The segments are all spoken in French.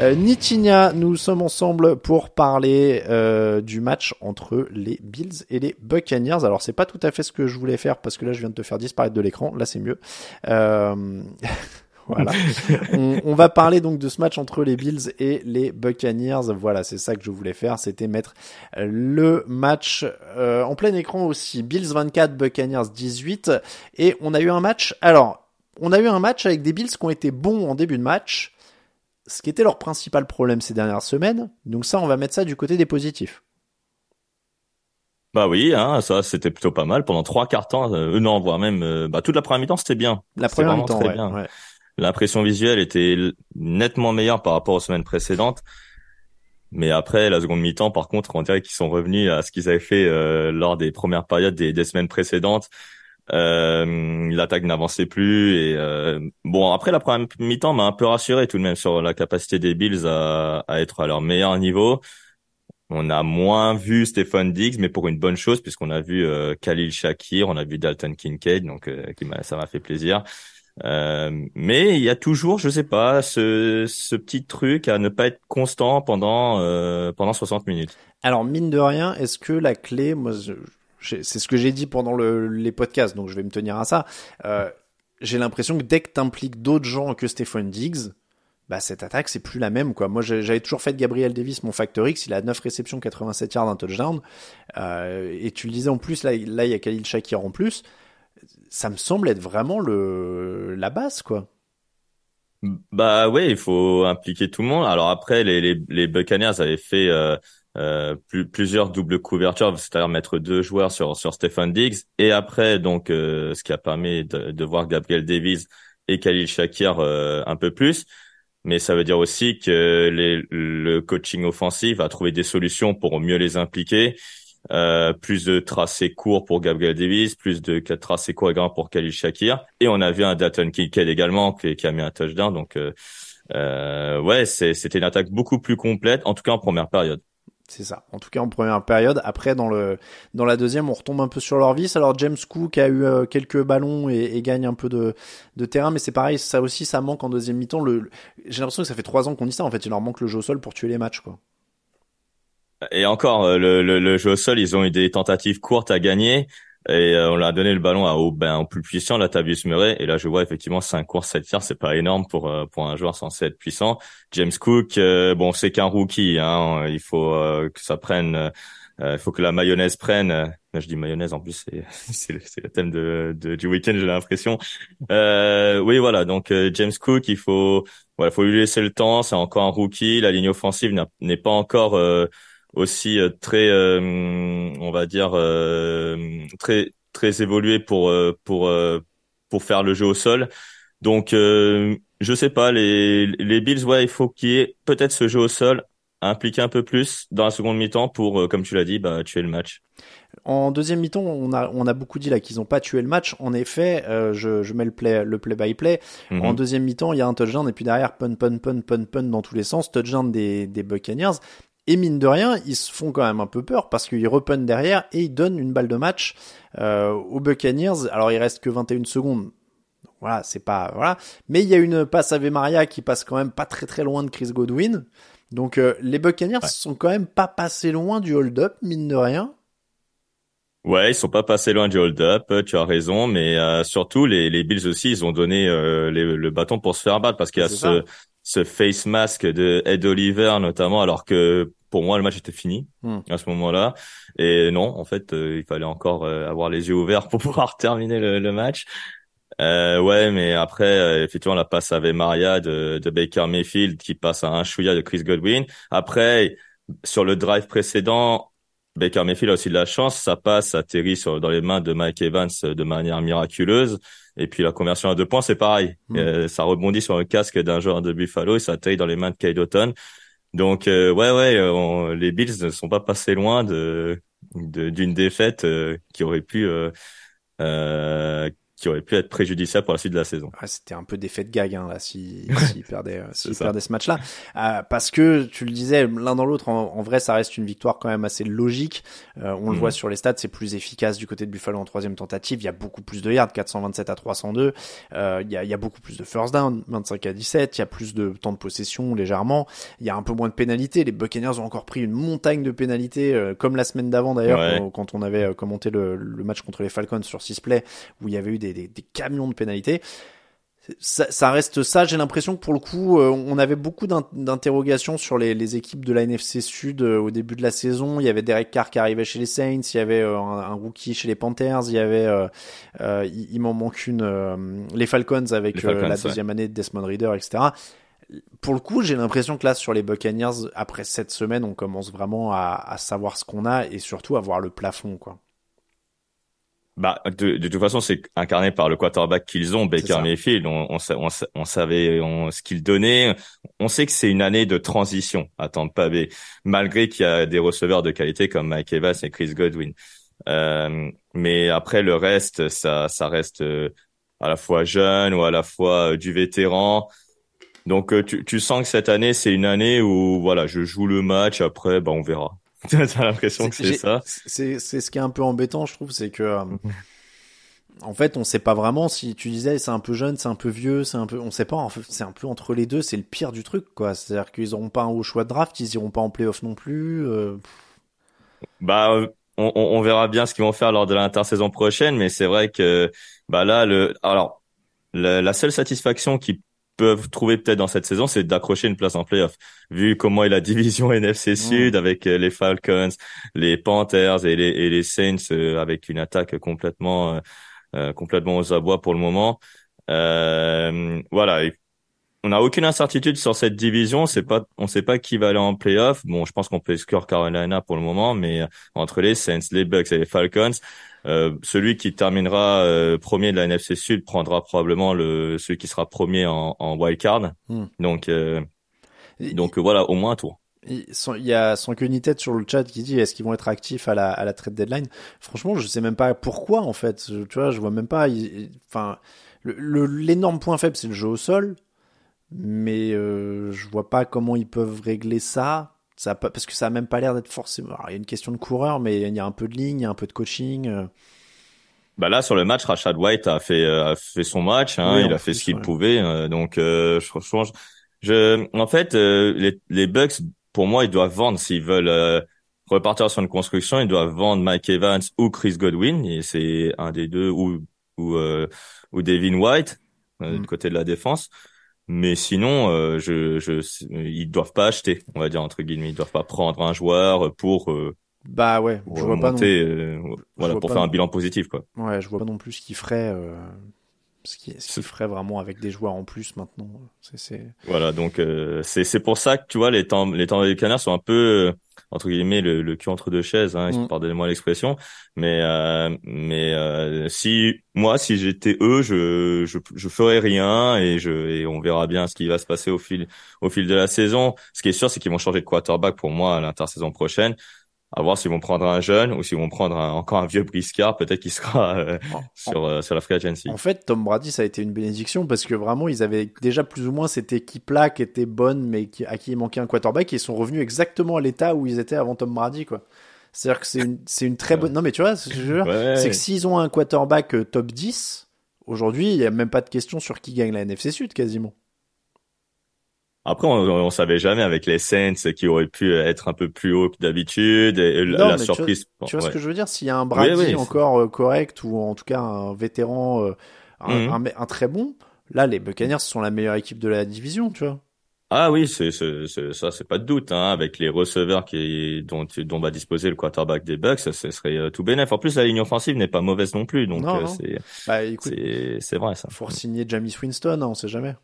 Euh, Nitinia, nous sommes ensemble pour parler euh, du match entre les Bills et les Buccaneers. Alors c'est pas tout à fait ce que je voulais faire parce que là je viens de te faire disparaître de l'écran. Là c'est mieux. Euh... voilà. on, on, va parler donc de ce match entre les Bills et les Buccaneers. Voilà, c'est ça que je voulais faire, c'était mettre le match euh, en plein écran aussi. Bills 24, Buccaneers 18. Et on a eu un match. Alors, on a eu un match avec des Bills qui ont été bons en début de match ce qui était leur principal problème ces dernières semaines. Donc ça, on va mettre ça du côté des positifs. Bah oui, hein, ça c'était plutôt pas mal pendant trois quarts temps. Euh, non, voire même euh, bah, toute la première mi-temps, c'était bien. La première mi-temps, ouais, bien. L'impression visuelle était nettement meilleure par rapport aux semaines précédentes. Mais après, la seconde mi-temps, par contre, on dirait qu'ils sont revenus à ce qu'ils avaient fait euh, lors des premières périodes des, des semaines précédentes. Euh, L'attaque n'avançait plus et euh, bon après la première mi-temps m'a un peu rassuré tout de même sur la capacité des Bills à, à être à leur meilleur niveau. On a moins vu Stephen Diggs, mais pour une bonne chose, puisqu'on a vu euh, Khalil Shakir, on a vu Dalton Kincaid, donc euh, qui ça m'a fait plaisir. Euh, mais il y a toujours, je sais pas, ce, ce petit truc à ne pas être constant pendant euh, pendant 60 minutes. Alors mine de rien, est-ce que la clé, moi, c'est ce que j'ai dit pendant le, les podcasts, donc je vais me tenir à ça. Euh, j'ai l'impression que dès que t'impliques d'autres gens que Stephen Diggs, bah cette attaque c'est plus la même quoi. Moi j'avais toujours fait de Gabriel Davis mon facteur X, il a 9 réceptions, 87 yards, un touchdown. Euh, et tu le disais en plus là, là il y a Khalil Shakir en plus. Ça me semble être vraiment le la base quoi. Bah ouais, il faut impliquer tout le monde. Alors après les les, les Buccaneers avaient fait euh, euh, plus, plusieurs doubles couvertures, c'est-à-dire mettre deux joueurs sur sur Stephen Diggs et après donc euh, ce qui a permis de, de, voir Gabriel Davis et Khalil Shakir euh, un peu plus. Mais ça veut dire aussi que les, le coaching offensif a trouvé des solutions pour mieux les impliquer. Euh, plus de tracés courts pour Gabriel Davis, plus de tracés courts grands pour Khalil Shakir. Et on a vu un Dalton Kincaid également qui, a mis un touchdown. Donc, euh, ouais, c'était une attaque beaucoup plus complète, en tout cas en première période. C'est ça. En tout cas, en première période. Après, dans le dans la deuxième, on retombe un peu sur leur vis. Alors, James Cook a eu euh, quelques ballons et, et, gagne un peu de, de terrain, mais c'est pareil. Ça aussi, ça manque en deuxième mi-temps. Le, j'ai l'impression que ça fait trois ans qu'on dit ça. En fait, il leur manque le jeu au sol pour tuer les matchs, quoi. Et encore, euh, le, le, le jeu au sol, ils ont eu des tentatives courtes à gagner. Et euh, on leur a donné le ballon à, au, ben, au plus puissant, Latavius Murray. Et là, je vois effectivement 5 courses, 7 tirs, c'est pas énorme pour euh, pour un joueur censé être puissant. James Cook, euh, bon, c'est qu'un rookie. Hein, il faut que ça prenne, il faut que la mayonnaise prenne. je dis mayonnaise en plus, c'est le, le, thème de, de du week-end, j'ai l'impression. oui, voilà. Donc James Cook, il faut, voilà, faut lui laisser le temps. C'est encore un rookie. La ligne offensive n'est pas encore aussi euh, très, euh, on va dire, euh, très très évolué pour pour pour faire le jeu au sol. Donc je sais pas, les les Bills, ouais, il faut qu'il y ait peut-être ce jeu au sol impliqué un peu plus dans la seconde mi-temps pour, comme tu l'as dit, bah, tuer le match. En deuxième mi-temps, on a, on a beaucoup dit là qu'ils n'ont pas tué le match. En effet, euh, je, je mets le play, le play by play. Mhm. En deuxième mi-temps, il y a un touchdown et puis derrière, pun, pun, pun, pun, pun dans tous les sens. Touchdown des, des Buccaneers. Et mine de rien, ils se font quand même un peu peur parce qu'ils repunnent derrière et ils donnent une balle de match euh, aux Buccaneers. Alors il reste que 21 secondes. voilà, c'est pas voilà, mais il y a une passe à Maria qui passe quand même pas très très loin de Chris Godwin. Donc euh, les Buccaneers sont quand même pas passés loin du hold-up, mine de rien. Ouais, ils sont pas passés loin du hold-up, tu as raison, mais euh, surtout les, les Bills aussi, ils ont donné le bâton pour se faire battre parce qu'il y a ce, ce face mask de Ed Oliver notamment, alors que pour moi le match était fini hmm. à ce moment-là. Et non, en fait, euh, il fallait encore euh, avoir les yeux ouverts pour pouvoir terminer le, match. Euh, ouais, mais après, euh, effectivement, la passe avait Maria de, de, Baker Mayfield qui passe à un chouïa de Chris Godwin. Après, sur le drive précédent, Baker Mayfield a aussi de la chance, sa passe atterrit sur, dans les mains de Mike Evans de manière miraculeuse. Et puis la conversion à deux points, c'est pareil. Hmm. Euh, ça rebondit sur le casque d'un joueur de Buffalo et ça atterrit dans les mains de Kyle Doughton. Donc euh, ouais, ouais, euh, les Bills ne sont pas passés loin de d'une défaite qui aurait pu qui aurait pu être préjudiciable pour la suite de la saison. c'était un peu d'effet de gag hein, là si s'il perdait euh, s'il perdait ce match-là. Euh, parce que tu le disais l'un dans l'autre en, vrai ça reste une victoire quand même assez logique. Euh, on le mhm. voit sur les stats, c'est plus efficace du côté de Buffalo en troisième tentative, il y a beaucoup plus de yards 427 à 302, euh, il y a il y a beaucoup plus de first down 25 à 17, il y a plus de temps de possession légèrement, il y a un peu moins de pénalités, les Buccaneers ont encore pris une montagne de pénalités euh, comme la semaine d'avant d'ailleurs quand, on avait commenté le, le match contre les Falcons sur 6 play où il y avait eu des des, camions de pénalités. Ça, reste ça. J'ai l'impression que pour le coup, euh, on avait beaucoup d'interrogations sur les, équipes de la NFC Sud euh, au début de la saison. Il y avait Derek Carr qui arrivait chez les Saints, il y avait euh, un, rookie chez les Panthers, il y avait, il, m'en manque une, les Falcons avec la deuxième année de Desmond Reader, etc. Pour le coup, j'ai l'impression que là, sur les Buccaneers, après cette semaine, on commence vraiment à, à savoir ce qu'on a et surtout à voir le plafond, quoi. Bah, de, de toute façon, c'est incarné par le quarterback qu'ils ont, Baker Mayfield. On, on, on, savait ce qu'il donnait. On sait que c'est une année de transition à Tampa Bay, malgré qu'il y a des receveurs de qualité comme Mike Evans et Chris Godwin. Euh, mais après, le reste, ça, ça reste euh, à la fois jeune ou à la fois euh, du vétéran. Donc, euh, tu, tu sens que cette année, c'est une année où, voilà, je joue le match. Après, bah, on verra. T'as l'impression que c'est ça C'est c'est ce qui est un peu embêtant, je trouve, c'est que euh, mhm. en fait, on sait pas vraiment si tu disais c'est un peu jeune, c'est un peu vieux, c'est un peu, on sait pas. En fait, c'est un peu entre les deux. C'est le pire du truc, quoi. C'est-à-dire qu'ils auront pas un haut choix de draft, ils iront pas en playoff non plus. Euh... Bah, on, on, verra bien ce qu'ils vont faire lors de l'intersaison prochaine, mais c'est vrai que bah là, le, alors la seule satisfaction qui peuvent trouver peut-être dans cette saison, c'est d'accrocher une place en playoff. Vu comment est la division NFC Sud avec euh, les Falcons, les Panthers et les, et les Saints euh, avec une attaque complètement euh, complètement aux abois pour le moment. voilà, on n'a aucune incertitude sur cette division. C'est pas, on sait pas qui va aller en playoff. Bon, je pense qu'on peut score Carolina pour le moment, mais entre les Saints, les Bucks et les Falcons, euh, celui qui terminera euh, premier de la NFC Sud prendra probablement le celui qui sera premier en, en wild card. Hmm. Donc euh, donc voilà, au moins un tour. Il y a son tête sur le chat qui dit est-ce qu'ils vont être actifs à la, à la trade deadline? Franchement, je sais même pas pourquoi en fait. Tu vois, je vois même pas. Enfin, l'énorme point faible c'est le jeu au sol, mais euh, je vois pas comment ils peuvent régler ça. Ça parce que ça a même pas l'air d'être forcément. il y a une question de coureur, mais il y a un peu de ligne, il y a un peu de coaching. Euh. Bah là sur le match, Rashad White a fait a fait son match, hein, il a fait ce qu'il pouvait. Euh, donc euh, je, je, en fait les, les Bucks pour moi ils doivent vendre s'ils veulent repartir sur une construction, ils doivent vendre Mike Evans ou Chris Godwin et c'est un des deux ou ou ou Devin White du mm. côté de la défense. Mais sinon, euh, je, je, ils doivent pas acheter, on va dire entre guillemets, ils doivent pas prendre un joueur pour euh, bah ouais, je vois pas non... Euh, voilà pour faire un bilan positif quoi. Ouais, je vois pas non plus ce qu'il ferait ce qui, ce qui ferait vraiment avec des joueurs en plus maintenant. C'est, Voilà, donc euh, c'est c'est pour ça que tu vois les temps les temps des canards sont un peu euh, entre guillemets le, le cul entre deux chaises, hein, mm. pardonnez-moi l'expression, mais euh, mais euh, si moi si j'étais eux, je, je je ferais rien et je et on verra bien ce qui va se passer au fil au fil de la saison. Ce qui est sûr, c'est qu'ils vont changer de quarterback pour moi à l'intersaison prochaine. À voir s'ils vont prendre un jeune ou s'ils vont prendre encore un vieux briscard, peut-être qu'il sera euh, sur, euh, sur la free agency. En fait, Tom Brady, ça a été une bénédiction parce que vraiment, ils avaient déjà plus ou moins cette équipe-là qui était bonne, mais qui, à qui il manquait un quarterback et ils sont revenus exactement à l'état où ils étaient avant Tom Brady, quoi. C'est-à-dire que c'est une, c'est une très bonne. Non, mais tu vois, ce que je veux dire, c'est que s'ils ont un quarterback euh, top 10, aujourd'hui, il n'y a même pas de question sur qui gagne la NFC Sud quasiment. Après, on, on savait jamais avec les Saints qui auraient pu être un peu plus haut que d'habitude. Et la surprise. Tu vois, ce que je veux dire? S'il y a un Brady encore euh, correct ou en tout cas un vétéran, euh, mhm. un, très bon, là, les Buccaneers sont la meilleure équipe de la division, tu vois. Ah oui, c'est ça, c'est pas de doute. Hein, avec les receveurs qui dont dont va disposer le quarterback des Bucks, ce serait euh, tout bénef. En plus, la ligne offensive n'est pas mauvaise non plus, donc c'est bah, c'est vrai ça. Faut signer Jamie Winston, hein, on sait jamais.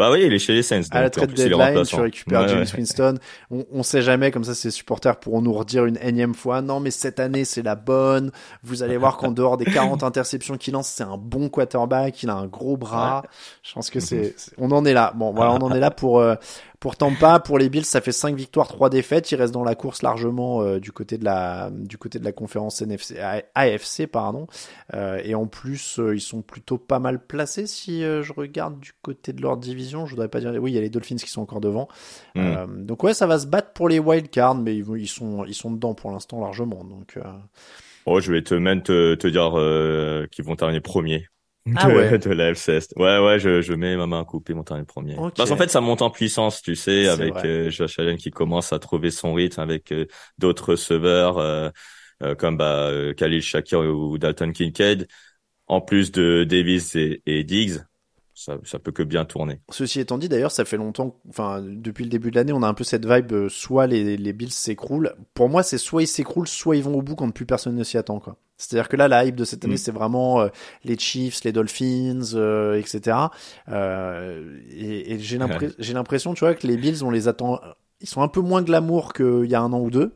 Bah oui, il est chez les Saints. À la trade deadline, tu récupères James Winston. On, on sait jamais, comme ça, ses supporters pourront nous redire une énième fois, non, mais cette année, c'est la bonne. Vous allez voir qu'en dehors des 40 interceptions qu'il lance, c'est un bon quarterback, il a un gros bras. Je pense que c'est, on en est là. Bon, voilà, on en est là pour, euh, pour Tampa, pour les Bills, ça fait 5 victoires, 3 défaites. Ils restent dans la course largement euh, du côté de la du côté de la conférence NFC, AFC pardon. Euh, et en plus, euh, ils sont plutôt pas mal placés si je regarde du côté de leur division. Je voudrais pas dire oui, il y a les Dolphins qui sont encore devant. Mm. donc ouais, ça va se battre pour les wild cards, mais ils, ils sont ils sont dedans pour l'instant largement. Donc Oh, je vais te même te, te dire qu'ils vont terminer premier ah de, ouais. de la Ouais, ouais, je, je mets ma main à couper mon dernier premier. Parce qu'en fait, ça monte en puissance, tu sais, avec euh, Josh Allen qui commence à trouver son rythme avec euh, d'autres receveurs euh, euh, comme bah, Khalil Shakir ou Dalton Kincaid, en plus de Davis et, et Diggs ça, ça peut que bien tourner. Ceci étant dit, d'ailleurs, ça fait longtemps, enfin, depuis le début de l'année, on a un peu cette vibe, euh, soit les, les Bills s'écroulent. Pour moi, c'est soit ils s'écroulent, soit ils vont au bout quand plus personne ne s'y attend, quoi. C'est-à-dire que là, la hype de cette année, mm. c'est vraiment euh, les Chiefs, les Dolphins, euh, etc. Euh, et, et j'ai l'impression, tu vois, que les Bills, on les attend, ils sont un peu moins glamour qu'il y a un an ou deux.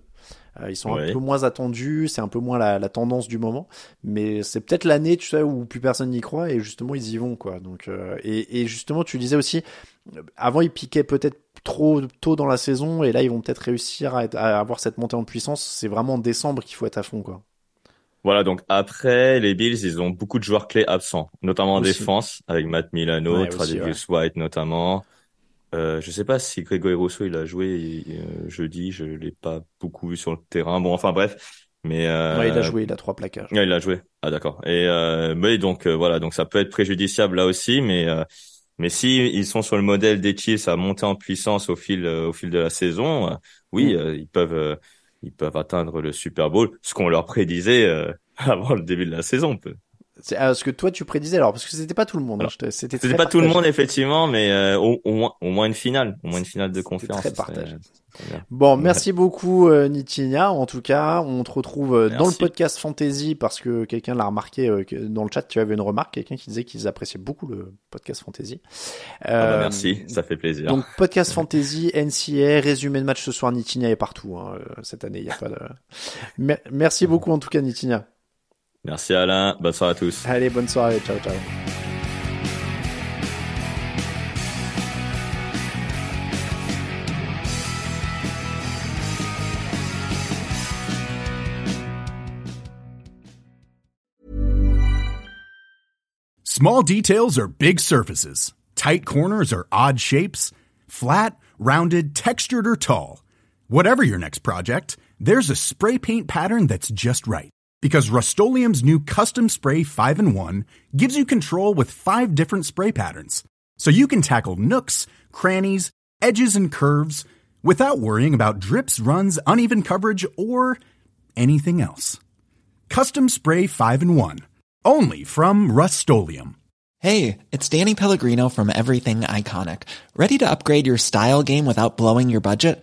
Euh, ils sont un peu moins attendus, c'est un peu moins la, la, tendance du moment, mais c'est peut-être l'année, tu sais, où plus personne n'y croit et justement ils y vont quoi. Donc euh, et, et, justement, tu disais aussi, avant ils piquaient peut-être trop tôt dans la saison et là ils vont peut-être réussir à, à avoir cette montée en puissance. C'est vraiment en décembre qu'il faut être à fond quoi. Voilà, donc après, les Bills, ils ont beaucoup de joueurs clés absents, notamment en défense, avec Matt Milano, ouais, Travis White notamment. Euh, je sais pas si Grégory Rousseau il a joué euh, jeudi, je l'ai pas beaucoup vu sur le terrain. Bon, enfin bref, mais euh, il a joué, il a trois plaquages. il a joué. Ah d'accord. Et euh, mais donc euh, voilà, donc ça peut être préjudiciable là aussi, mais mais si ils sont sur le modèle des Chiefs à monter en puissance au fil au fil de la saison, oui, mm. ils peuvent ils peuvent atteindre le Super Bowl, ce qu'on leur prédisait avant le début de la saison. Peut. C'est euh, ce que toi tu prédisais alors parce que c'était pas tout le monde. Hein, c'était pas tout le monde effectivement, mais euh, au, au, moins au moins une finale, au moins une finale de conférence. Très partagé. Bon, merci beaucoup euh, Nitinia. En tout cas, on te retrouve euh, dans le podcast Fantasy parce que quelqu'un l'a remarqué dans le chat. Tu avais une remarque, quelqu'un qui disait qu'ils appréciaient beaucoup le podcast Fantasy. Ah bah merci, ça fait plaisir. Donc podcast Fantasy, NCA, résumé de match ce soir. Nitinia est partout hein, cette année. Il y a pas de. merci beaucoup en tout cas Nitinia. Merci Alain, bonne soirée à tous. Allez, bonne soirée, ciao ciao. Small details are big surfaces. Tight corners are odd shapes. Flat, rounded, textured or tall. Whatever your next project, there's a spray paint pattern that's just right because Rust new Custom Spray 5 and 1 gives you control with five different spray patterns. So you can tackle nooks, crannies, edges, and curves without worrying about drips, runs, uneven coverage, or anything else. Custom Spray 5 and 1. Only from Rust Hey, it's Danny Pellegrino from Everything Iconic. Ready to upgrade your style game without blowing your budget?